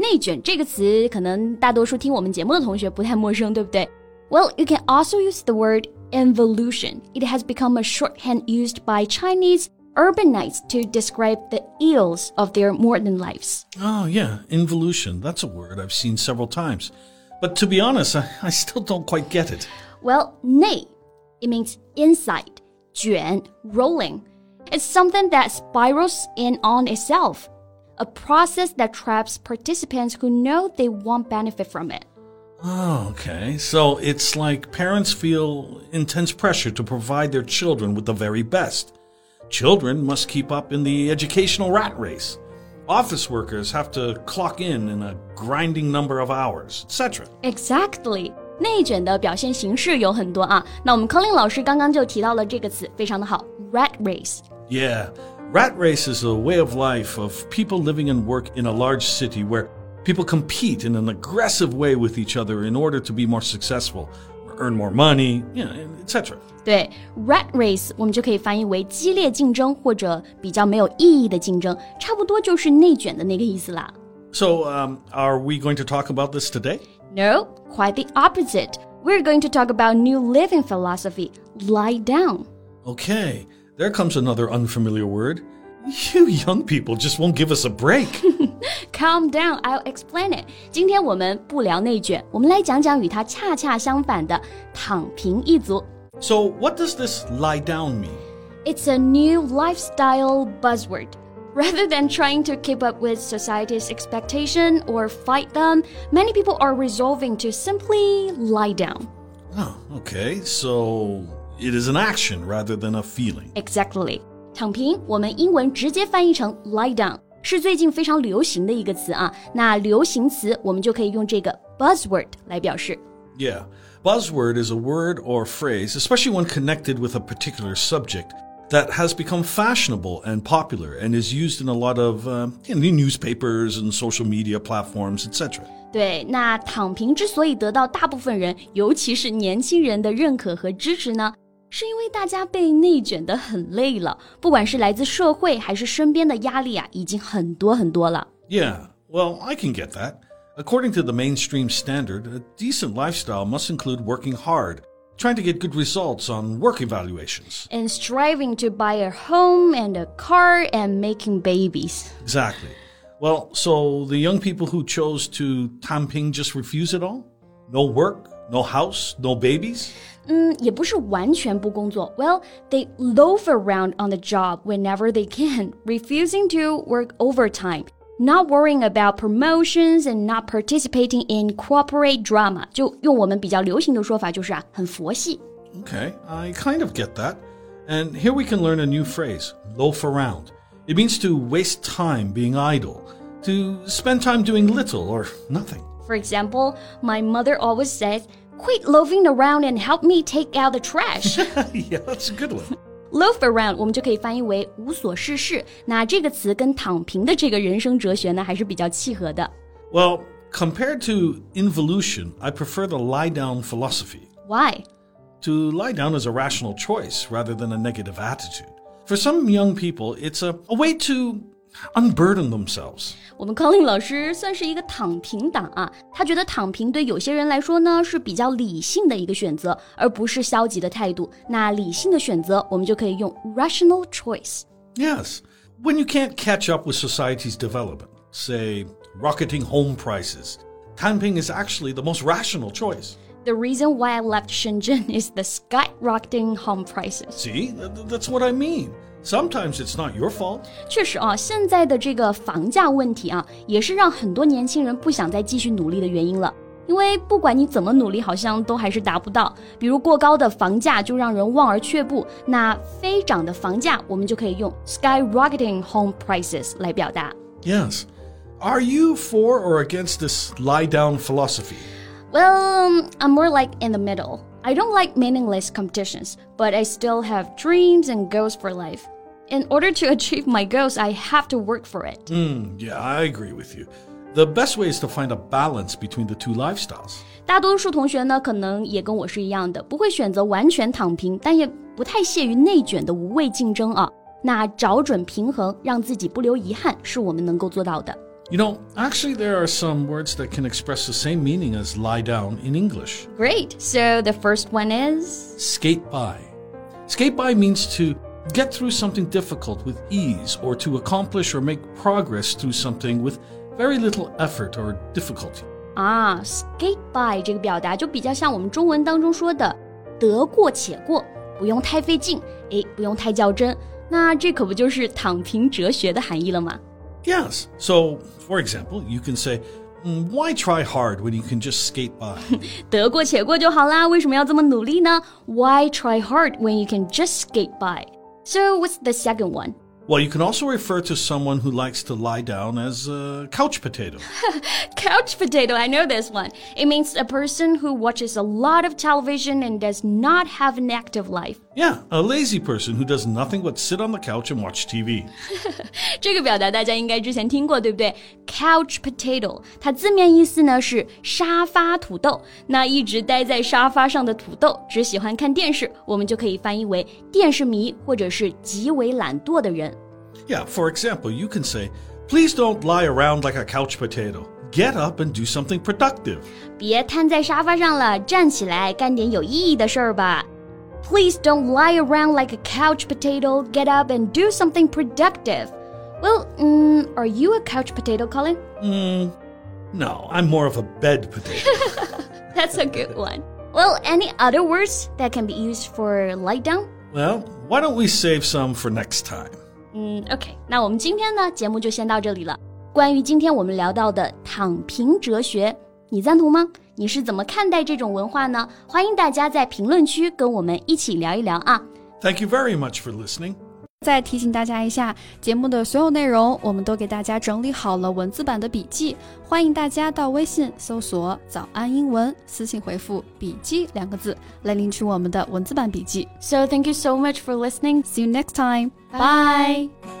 内卷这个词可能大多数听我们节目的同学不太陌生，对不对？Well, you can also use the word involution. It has become a shorthand used by Chinese urbanites to describe the ills of their modern lives. Oh, yeah, involution. That's a word I've seen several times. But to be honest, I, I still don't quite get it. Well, 内 it means inside, 卷 rolling. It's something that spirals in on itself a process that traps participants who know they won't benefit from it. Oh, okay. So it's like parents feel intense pressure to provide their children with the very best. Children must keep up in the educational rat race. Office workers have to clock in in a grinding number of hours, etc. Exactly. 内卷的表现形式有很多啊，那我们康令老师刚刚就提到了这个词，非常的好，rat race。Yeah, Rat race is a way of life of people living and work in a large city where people compete in an aggressive way with each other in order to be more successful, earn more money, you know, etc. 对，rat race 我们就可以翻译为激烈竞争或者比较没有意义的竞争，差不多就是内卷的那个意思啦。So, um, are we going to talk about this today? No, quite the opposite. We're going to talk about new living philosophy, lie down. Okay. There comes another unfamiliar word. You young people just won't give us a break. Calm down, I'll explain it. 今天我们不聊内卷，我们来讲讲与它恰恰相反的躺平一族。So, what does this lie down mean? It's a new lifestyle buzzword. Rather than trying to keep up with society's expectation or fight them, many people are resolving to simply lie down. Oh, okay. So it is an action rather than a feeling. Exactly. 躺平，我们英文直接翻译成 lie down，是最近非常流行的一个词啊。那流行词我们就可以用这个 buzzword 来表示。Yeah, buzzword is a word or phrase, especially when connected with a particular subject, that has become fashionable and popular and is used in a lot of uh, newspapers and social media platforms, etc. 对，那躺平之所以得到大部分人，尤其是年轻人的认可和支持呢， yeah well, I can get that. According to the mainstream standard, a decent lifestyle must include working hard, trying to get good results on work evaluations, and striving to buy a home and a car and making babies. Exactly. Well, so the young people who chose to Tangping just refuse it all? No work, no house, no babies? 嗯，也不是完全不工作。Well, they loaf around on the job whenever they can, refusing to work overtime, not worrying about promotions and not participating in corporate drama. 就用我们比较流行的说法，就是啊，很佛系。Okay, I kind of get that. And here we can learn a new phrase, loaf around. It means to waste time being idle, to spend time doing little or nothing. For example, my mother always says, Quit loafing around and help me take out the trash. yeah, that's a good one. Loaf around 我们就可以翻译为无所事事。那这个词跟躺平的这个人生哲学呢，还是比较契合的。Well, compared to involution, I prefer the lie down philosophy. Why? To lie down is a rational choice rather than a negative attitude. For some young people, it's a, a way to unburden themselves. Colin 老师算是一个躺平党啊，他觉得躺平对有些人来说呢是比较理性的一个选择，而不是消极的态度。那理性的选择，我们就可以用 rational choice。Yes, when you can't catch up with society's development, say rocketing home prices, tangping is actually the most rational choice. The reason why I left Shenzhen is the skyrocketing home prices. See, that's what I mean. Sometimes it's not your fault. 确实啊，现在的这个房价问题啊，也是让很多年轻人不想再继续努力的原因了。 因为不管你怎么努力，好像都还是达不到。比如过高的房价就让人望而却步，那飞涨的房价我们就可以用 skyrocketing home prices 来表达。Yes. Are you for or against this lie down philosophy? Well, I'm more like in the middle. I don't like meaningless competitions, but I still have dreams and goals for life. In order to achieve my goals, I have to work for it. Mm, yeah, I agree with you. The best way is to find a balance between the two lifestyles. 大多数同学呢，可能也跟我是一样的，不会选择完全躺平，但也不太屑于内卷的无谓竞争啊。那找准平衡，让自己不留遗憾，是我们能够做到的。 You know, actually, there are some words that can express the same meaning as lie down in English. Great. So the first one is skate by. Skate by means to get through something difficult with ease or to accomplish or make progress through something with very little effort or difficulty. 啊，skate by 这个表达就比较像我们中文当中说的“得过且过”，不用太费劲，诶，不用太较真。那这可不就是躺平哲学的含义了吗 ？Yes. So, for example, you can say, mm, "Why try hard when you can just skate by?" 得过且过就好啦，为什么要这么努力呢？Why try hard when you can just skate by? So, what's the second one? Well, you can also refer to someone who likes to lie down as a couch potato. couch potato, I know this one. It means a person who watches a lot of television and does not have an active life. Yeah, a lazy person who does nothing but sit on the couch and watch TV. 这个表达大家应该之前听过，对不对？Couch potato，它字面意思呢是沙发土豆。那一直待在沙发上的土豆，只喜欢看电视，我们就可以翻译为电视迷，或者是极为懒惰的人。Yeah, for example, you can say, "Please don't lie around like a couch potato." Get up and do something productive. 别瘫在沙发上了，站起来干点有意义的事儿吧。 Please don't lie around like a couch potato. Get up and do something productive. Well, mm, are you a couch potato, Colin? Mm, no, I'm more of a bed potato. That's a good one. Well, any other words that can be used for lie down? Well, why don't we save some for next time? 嗯，OK，那我们今天呢节目就先到这里了。关于今天我们聊到的躺平哲学， 你赞同吗？你是怎么看待这种文化呢？欢迎大家在评论区跟我们一起聊一聊啊！Thank you very much for listening. 再提醒大家一下，节目的所有内容我们都给大家整理好了文字版的笔记，欢迎大家到微信搜索“早安英文”，私信回复“笔记”两个字来领取我们的文字版笔记。So thank you so much for listening. See you next time. Bye.